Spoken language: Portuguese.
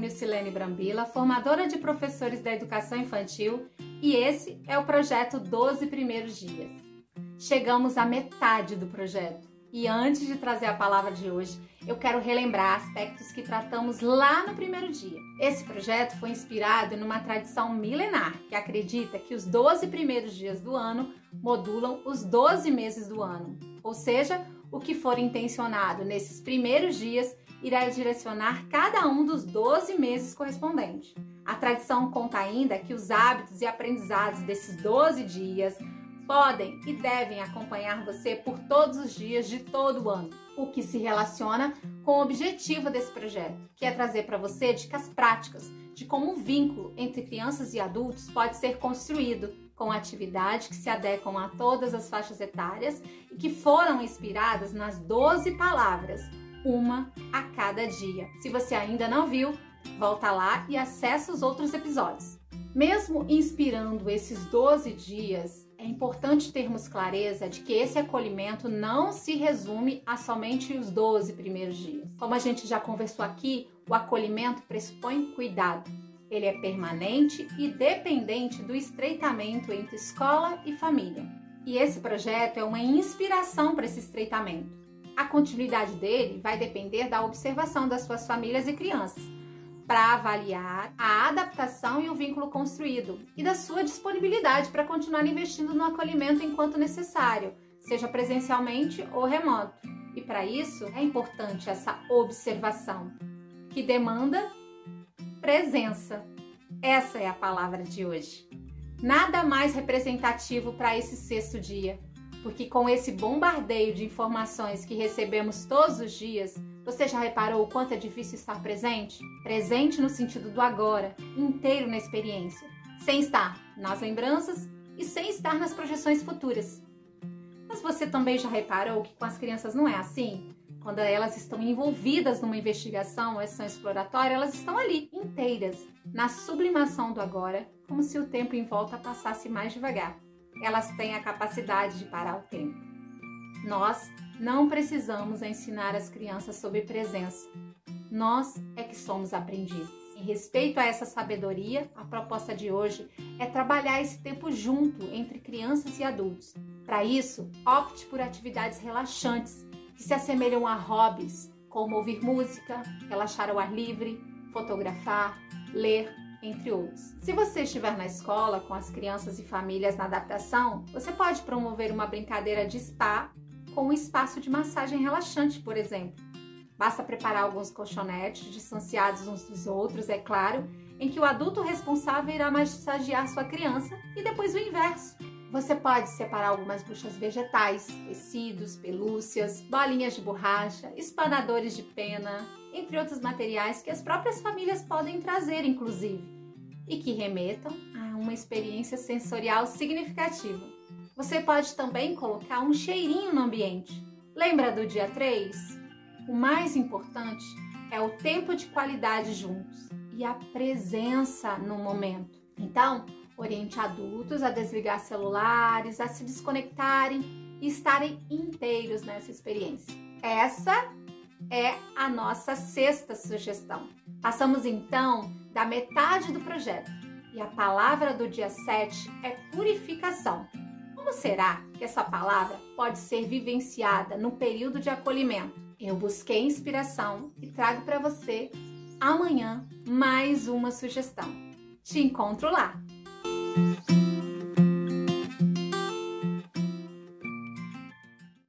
Marlene Brambila, formadora de professores da educação infantil, e esse é o projeto 12 Primeiros Dias. Chegamos à metade do projeto e antes de trazer a palavra de hoje, eu quero relembrar aspectos que tratamos lá no primeiro dia. Esse projeto foi inspirado numa tradição milenar que acredita que os 12 primeiros dias do ano modulam os 12 meses do ano, ou seja, o que for intencionado nesses primeiros dias irá direcionar cada um dos 12 meses correspondentes. A tradição conta ainda que os hábitos e aprendizados desses 12 dias podem e devem acompanhar você por todos os dias de todo o ano, o que se relaciona com o objetivo desse projeto, que é trazer para você dicas práticas de como o vínculo entre crianças e adultos pode ser construído com atividades que se adequam a todas as faixas etárias e que foram inspiradas nas 12 palavras, uma a cada dia. Se você ainda não viu, volta lá e acessa os outros episódios. Mesmo inspirando esses 12 dias, é importante termos clareza de que esse acolhimento não se resume a somente os 12 primeiros dias. Como a gente já conversou aqui, o acolhimento pressupõe cuidado. Ele é permanente e dependente do estreitamento entre escola e família. E esse projeto é uma inspiração para esse estreitamento. A continuidade dele vai depender da observação das suas famílias e crianças para avaliar a adaptação e o vínculo construído e da sua disponibilidade para continuar investindo no acolhimento enquanto necessário, seja presencialmente ou remoto. E para isso é importante essa observação, que demanda presença. Essa é a palavra de hoje. Nada mais representativo para esse sexto dia, porque com esse bombardeio de informações que recebemos todos os dias, você já reparou o quanto é difícil estar presente? Presente no sentido do agora, inteiro na experiência, sem estar nas lembranças e sem estar nas projeções futuras. Mas você também já reparou que com as crianças não é assim? Quando elas estão envolvidas numa investigação ou ação exploratória, elas estão ali, inteiras, na sublimação do agora, como se o tempo em volta passasse mais devagar. Elas têm a capacidade de parar o tempo. Nós não precisamos ensinar as crianças sobre presença. Nós é que somos aprendizes. Em respeito a essa sabedoria, a proposta de hoje é trabalhar esse tempo junto entre crianças e adultos. Para isso, opte por atividades relaxantes que se assemelham a hobbies, como ouvir música, relaxar ao ar livre, fotografar, ler, entre outros. Se você estiver na escola com as crianças e famílias na adaptação, você pode promover uma brincadeira de spa com um espaço de massagem relaxante, por exemplo. Basta preparar alguns colchonetes distanciados uns dos outros, é claro, em que o adulto responsável irá massagear sua criança e depois o inverso. Você pode separar algumas buchas vegetais, tecidos, pelúcias, bolinhas de borracha, espanadores de pena, entre outros materiais que as próprias famílias podem trazer, inclusive, e que remetam a uma experiência sensorial significativa. Você pode também colocar um cheirinho no ambiente. Lembra do dia 3? O mais importante é o tempo de qualidade juntos e a presença no momento. Então, oriente adultos a desligar celulares, a se desconectarem e estarem inteiros nessa experiência. Essa é a nossa sexta sugestão. Passamos então da metade do projeto e a palavra do dia 7 é purificação. Como será que essa palavra pode ser vivenciada no período de acolhimento? Eu busquei inspiração e trago para você amanhã mais uma sugestão. Te encontro lá! Música